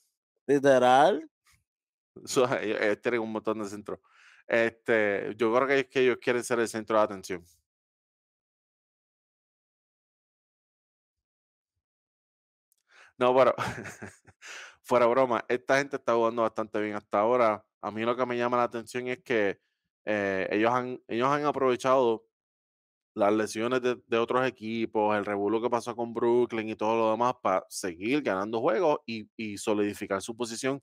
Literal. Ellos tienen un montón de centros. Este, yo creo que es que ellos quieren ser el centro de atención. No, pero fuera broma, esta gente está jugando bastante bien hasta ahora. A mí lo que me llama la atención es que eh, ellos, han, ellos han aprovechado las lesiones de, de otros equipos, el revuelo que pasó con Brooklyn y todo lo demás para seguir ganando juegos y, y solidificar su posición,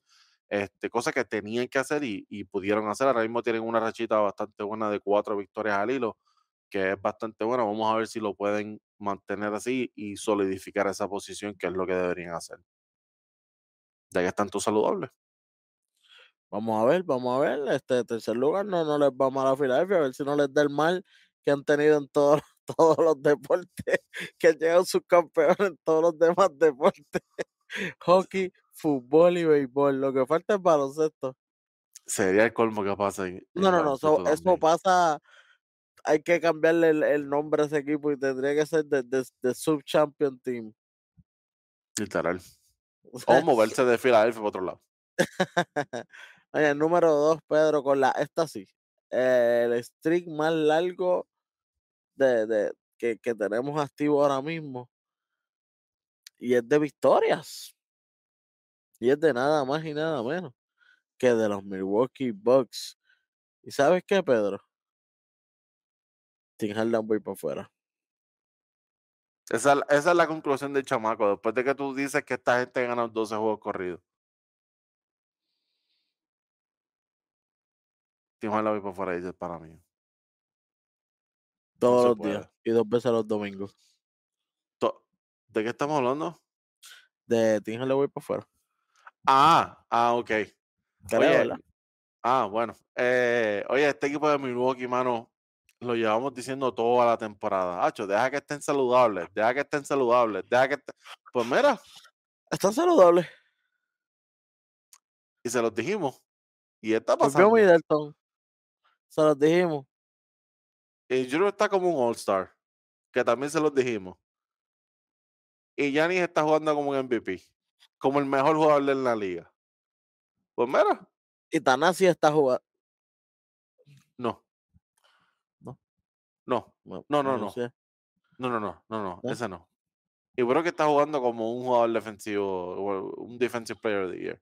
este, cosa que tenían que hacer y, y pudieron hacer. Ahora mismo tienen una rachita bastante buena de cuatro victorias al hilo, que es bastante buena. Vamos a ver si lo pueden mantener así y solidificar esa posición, que es lo que deberían hacer. Ya que están todos saludables. Vamos a ver, vamos a ver. Este tercer lugar no, no les va mal a Filadelfia, a ver si no les da el mal que han tenido en todos, todos los deportes, que han llegado sus campeones en todos los demás deportes. Hockey, fútbol y béisbol. Lo que falta es baloncesto. Sería el colmo que pasa en, No, no, no, eso, pasa. Hay que cambiarle el, el nombre a ese equipo y tendría que ser de, de, de Sub-Champion Team. Literal. O sea, O moverse de Filadelfia para otro lado. Oye, el número dos, Pedro, con la esta sí. El streak más largo de, de que, que tenemos activo ahora mismo. Y es de victorias. Y es de nada más y nada menos que de los Milwaukee Bucks. ¿Y sabes qué, Pedro? Tim Harden voy para afuera. Esa, esa es la conclusión del chamaco. Después de que tú dices que esta gente gana 12 juegos corridos. Harden voy para afuera, dice para mí. Todos los puede. días y dos veces los domingos. ¿De qué estamos hablando? De Tim voy para afuera. Ah, ah, ok. Ah, bueno. Eh, oye, este equipo de Milwaukee, mano, lo llevamos diciendo toda la temporada. Hacho, deja que estén saludables, deja que estén saludables, deja que estén... Pues mira, Están saludables. y se los dijimos. Y está Volvió pasando. Middleton. Se los dijimos. Y Drew está como un All-Star, que también se los dijimos. Y Giannis está jugando como un MVP, como el mejor jugador de la liga. Pues mira, Y Tanasi está jugando. no. No. No, No, No, no, no. no, no, no, no, no, ese no. Y creo que está jugando como un jugador defensivo, un defensive player of the year.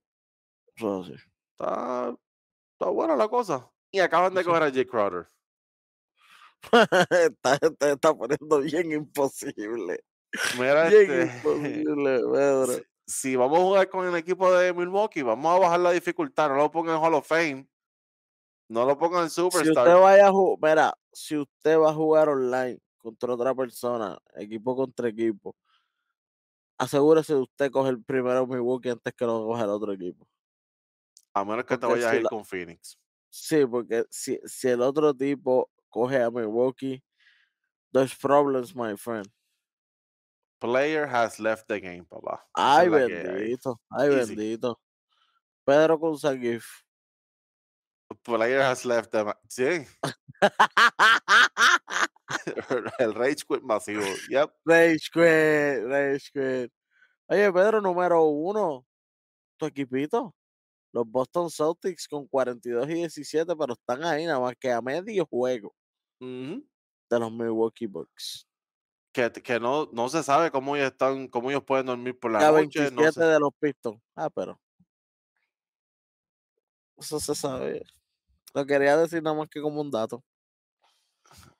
Está, está buena la cosa. Y acaban de coger a Jay Crowder. está, te está poniendo bien imposible. Mira, Bien este, imposible, Pedro. si, si vamos a jugar con el equipo de Milwaukee, vamos a bajar la dificultad. No lo pongan en Hall of Fame. No lo pongan en Si Superstar. usted vaya a jugar, mira, si usted va a jugar online contra otra persona, equipo contra equipo, asegúrese de usted coger primero Milwaukee antes que lo coja el otro equipo. A menos que te vayas a si ir la- con Phoenix. Sí, porque si, si el otro tipo coge a Milwaukee, there's problems, my friend. Player has left the game, papá. Ay, bendito, ay, Easy. bendito. Pedro con Sagif. Player has left the Sí, el rage quit masivo. Yep. Rage quit, rage quit. Oye, Pedro, número uno, tu equipito. Los Boston Celtics con 42 y 17, pero están ahí nada más que a medio juego de los Milwaukee Bucks. que, que no, no se sabe cómo ellos están, cómo ellos pueden dormir por la a noche. 27 No de los Pistons. Ah, pero. Eso se sabe. Lo quería decir nada más que como un dato.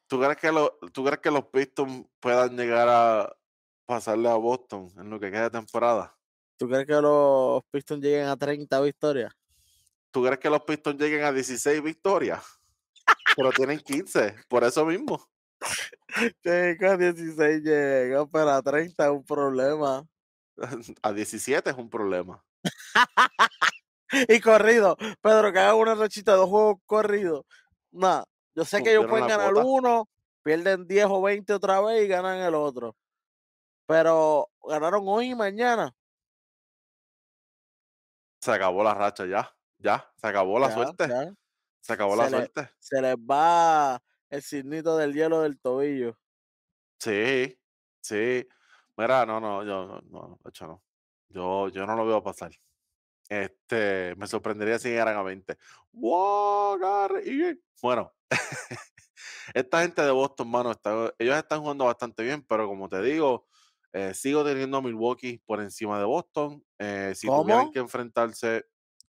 ¿Tú crees que lo- tú crees que los Pistons puedan llegar a pasarle a Boston en lo que queda de temporada? ¿Tú crees que los Pistons lleguen a 30 victorias? ¿Tú crees que los Pistons lleguen a 16 victorias? Pero tienen 15, por eso mismo. Que a 16 llega, pero a 30 es un problema. A 17 es un problema. Y corrido. Pedro, que haga una rachita de dos juegos corridos. Nada. Yo sé que ellos pueden ganar cuota. uno, pierden 10 o 20 otra vez y ganan el otro. Pero ganaron hoy y mañana. Se acabó la racha ya. Ya, se acabó la Ya, suerte. ya. Se acabó la le- suerte. Se les va el signito del hielo del tobillo. Sí, sí. Mira, no, no, yo no, no, de hecho no. Yo, yo no lo veo pasar. Este, me sorprendería si llegaran a 20. ¡Wow! agarre, y bien. Bueno, esta gente de Boston, mano, está- ellos están jugando bastante bien, pero como te digo, eh, sigo teniendo a Milwaukee por encima de Boston. Eh, si tuvieran que enfrentarse,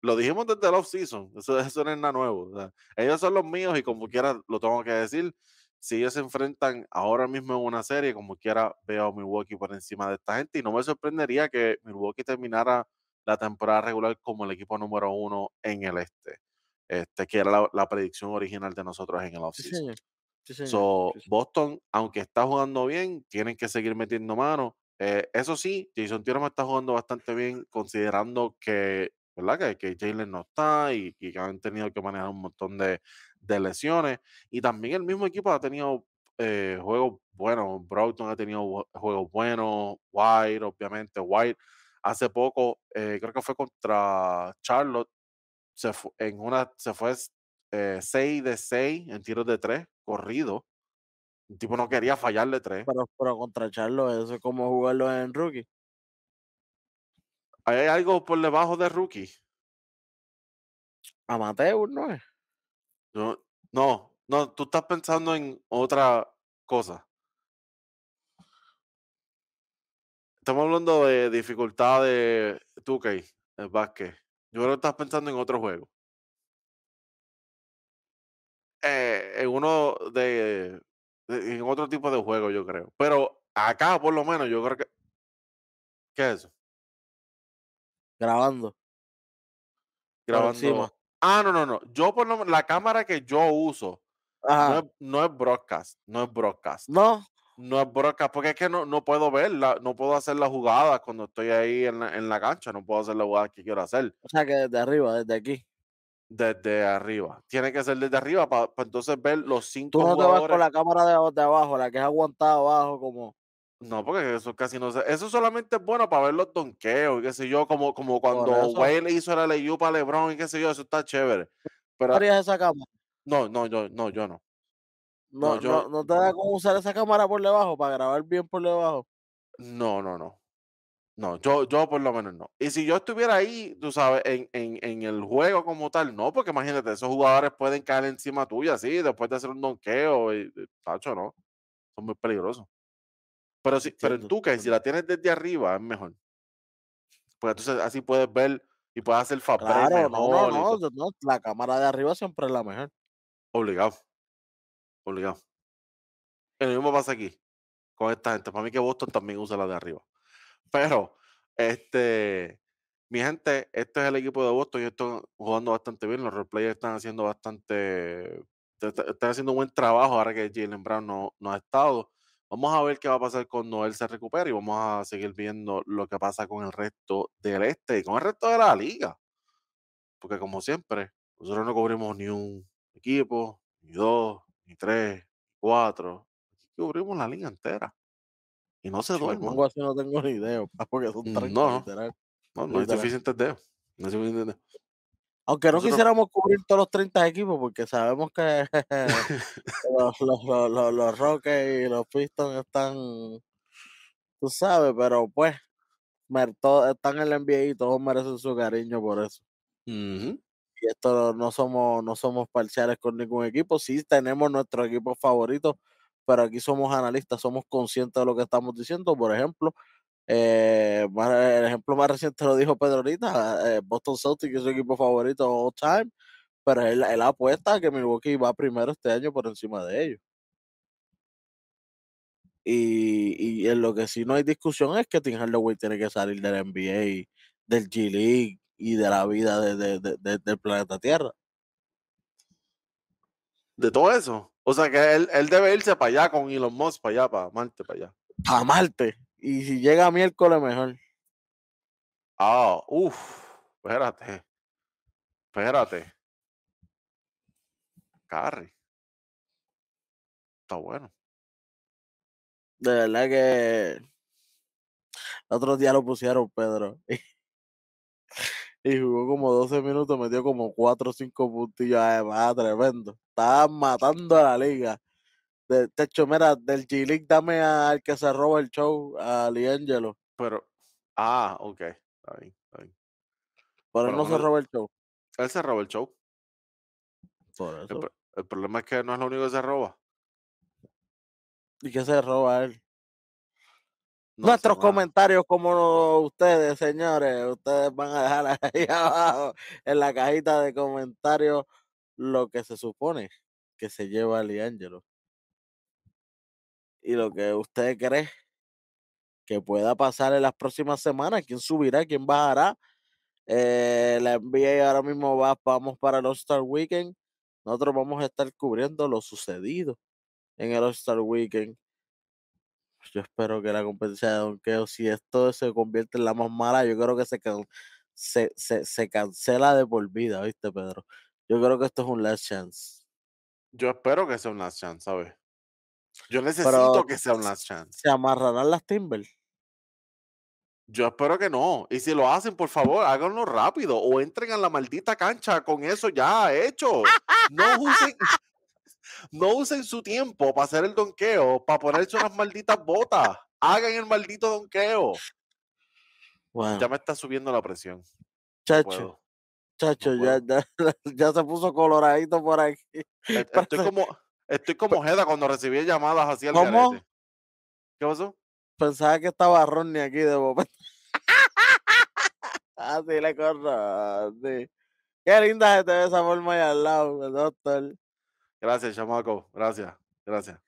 lo dijimos desde el off-season, eso, eso no es nada nuevo. o sea, ellos son los míos y como quiera lo tengo que decir. Si ellos se enfrentan ahora mismo en una serie, como quiera veo a Milwaukee por encima de esta gente y no me sorprendería que Milwaukee terminara la temporada regular como el equipo número uno en el este, este que era la, la predicción original de nosotros en el Sí, offseason. señor. Sí. So, Sí. Boston, aunque está jugando bien, tienen que seguir metiendo mano. Eh, eso sí, Jason Tatum está jugando bastante bien, considerando que, ¿verdad? Que, que Jalen no está y, y que han tenido que manejar un montón de, de lesiones. Y también el mismo equipo ha tenido eh, juegos buenos. Broughton ha tenido juegos buenos. White, obviamente. White, hace poco, eh, creo que fue contra Charlotte, se fu- en una, se fue 6 de 6 en tiros de 3, corrido. El tipo no quería fallarle 3. Pero, pero contra Charlo, eso es como jugarlo en rookie. ¿Hay algo por debajo de rookie? Amateur, ¿no es? No, no, tú estás pensando en otra cosa. Estamos hablando de dificultad de 2K, el básquet. Yo creo que estás pensando en otro juego. Eh, en uno de, de- en otro tipo de juego, yo creo. Pero acá, por lo menos, yo creo que. ¿Qué es eso? grabando por encima. Grabando. Ah, no, no, no. Yo, por lo menos, la cámara que yo uso no es, no es broadcast. No es broadcast. No, No es broadcast, porque es que no, no puedo verla, no puedo hacer la jugada cuando estoy ahí en la, en la cancha, no puedo hacer la jugada que quiero hacer o sea que desde arriba, desde aquí. Desde arriba. Tiene que ser desde arriba para entonces ver los Tú cinco no te vas con la cámara de, de abajo, la que es aguantada abajo, como. No, porque eso casi no se... Eso solamente es bueno para ver los donkeos y qué sé yo, como, como cuando. Wade le hizo la leyupa para LeBron y qué sé yo, eso está chévere. Pero harías esa cámara? no, no, yo no, yo no. No, No, yo- no, no te da como usar esa cámara por debajo para grabar bien por debajo. No, no, no. No, yo, yo por lo menos no. Y si yo estuviera ahí, tú sabes, en, en, en el juego como tal, no, porque imagínate, esos jugadores pueden caer encima tuya, así, después de hacer un donqueo, y, tacho, no. Son muy peligrosos. Pero, si, pero en tu que si la tienes desde arriba, es mejor. Pues entonces así puedes ver y puedes hacer break Claro, no, no, no, no, La cámara de arriba siempre es la mejor. Obligado. Obligado. Lo mismo pasa aquí con esta gente. Para mí que Boston también usa la de arriba. Pero, este, mi gente, este es el equipo de Boston y están jugando bastante bien. Los replayers están haciendo bastante, est- están haciendo un buen trabajo ahora que Jalen Brown no, no ha estado. Vamos a ver qué va a pasar cuando Noel se recupere y vamos a seguir viendo lo que pasa con el resto del este y con el resto de la liga. Porque como siempre, nosotros no cubrimos ni un equipo, ni dos, ni tres, ni cuatro. Aquí cubrimos la liga entera. Y no se duerman. no tengo ni idea, porque son 30, No. literal. No, no hay suficientes dedos. No hay suficientes dedos. Aunque no Nosotros- quisiéramos cubrir todos los 30 equipos, porque sabemos que los, los, los, los, los Rockets y los Pistons están, tú sabes, pero pues, mer- todos están en la NBA y todos merecen su cariño por eso. Y esto no somos, no somos parciales con ningún equipo, sí tenemos nuestro equipo favorito, pero aquí somos analistas, somos conscientes de lo que estamos diciendo. Por ejemplo, eh, el ejemplo más reciente lo dijo Pedro ahorita, eh, Boston Celtics es su equipo favorito all time, pero él, él apuesta que Milwaukee va primero este año por encima de ellos. Y, y en lo que sí no hay discusión es que Tim Hardaway tiene que salir del NBA, del G League y de la vida de- de- de- del planeta Tierra. De todo eso. O sea que él, él debe irse para allá con Elon Musk, para allá, para Marte, para allá. a Marte. Y si llega miércoles, mejor. Ah, uff, espérate. Espérate. Carry. Está bueno. De verdad que el otro día lo pusieron, Pedro. Y, jugó como 12 minutos, metió como 4 o 5 puntillos. Además, tremendo. Estaban matando a la liga. De, hecho, mira, del G-League dame al que se roba el show, a Liangelo. Pero, ah, ok. Está bien, está bien. Pero él no se roba el show. Él se roba el show. Por El, eso. el problema es que no es lo único que se roba. ¿Y qué se roba él? No, Nuestros comentarios como ustedes, señores, ustedes van a dejar ahí abajo en la cajita de comentarios lo que se supone que se lleva Liangelo. Y lo que usted cree que pueda pasar en las próximas semanas, quién subirá, quién bajará. Eh, la NBA ahora mismo va, vamos para el All-Star Weekend. Nosotros vamos a estar cubriendo lo sucedido en el All-Star Weekend. Yo espero que la competencia de donkeo, si esto se convierte en la más mala, yo creo que se, can- se, se, se cancela de por vida, ¿viste, Pedro? Yo creo que esto es un last chance. Yo espero que sea un last chance, ¿sabes? Yo necesito Pero que sea un last chance. se amarrarán las Timber. Yo espero que no. Y si lo hacen, por favor, háganlo rápido o entren a la maldita cancha con eso ya hecho. No usen, no usen su tiempo para hacer el donqueo, para ponerse unas malditas botas. Hagan el maldito donqueo. Bueno, Ya me está subiendo la presión. Chacho. Chacho, No ya, ya, ya se puso coloradito por aquí. E- Estoy como, estoy como Jeda cuando recibí llamadas así al ¿Cómo? garete. ¿Qué pasó? Pensaba que estaba Ronnie aquí de momento. Así le corro. sí. Qué linda se te ve esa forma ahí al lado, doctor. Gracias, chamaco. Gracias, gracias.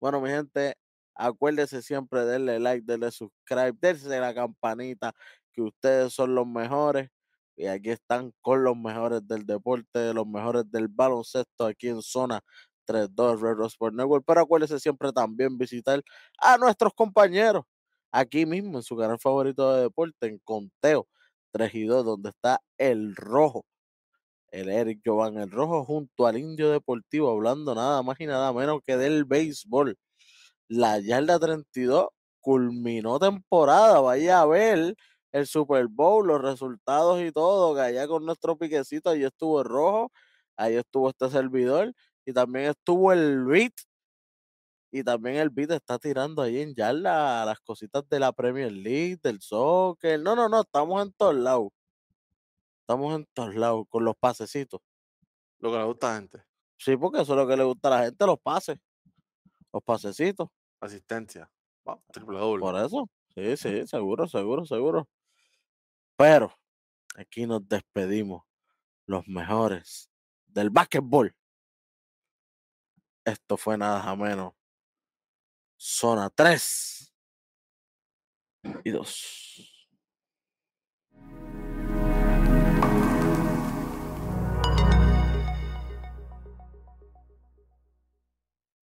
Bueno, mi gente, acuérdese siempre de darle like, darle subscribe, darse la campanita, que ustedes son los mejores. Y aquí están con los mejores del deporte, los mejores del baloncesto aquí en zona 3-2 Red Rose Sport Network. Pero acuérdese siempre también visitar a nuestros compañeros aquí mismo en su canal favorito de deporte, en Conteo 3 y 2, donde está el rojo, el Eric Jovan, el rojo junto al Indio Deportivo, hablando nada más y nada menos que del béisbol. La yarda 32 culminó temporada, vaya a ver el Super Bowl, los resultados y todo, que allá con nuestro piquecito, ahí estuvo el rojo, ahí estuvo este servidor, y también estuvo el beat, y también el beat está tirando ahí en yarda las cositas de la Premier League, del soccer, no, no, no, estamos en todos lados, estamos en todos lados, con los pasecitos, Lo que le gusta a la gente. sí, porque eso es lo que le gusta a la gente, los pases, los pasecitos. Asistencia. Va, triple doble. Por eso, sí, sí, seguro, seguro, seguro. Pero aquí nos despedimos, los mejores del básquetbol. Esto fue nada menos. Zona 3 y 2.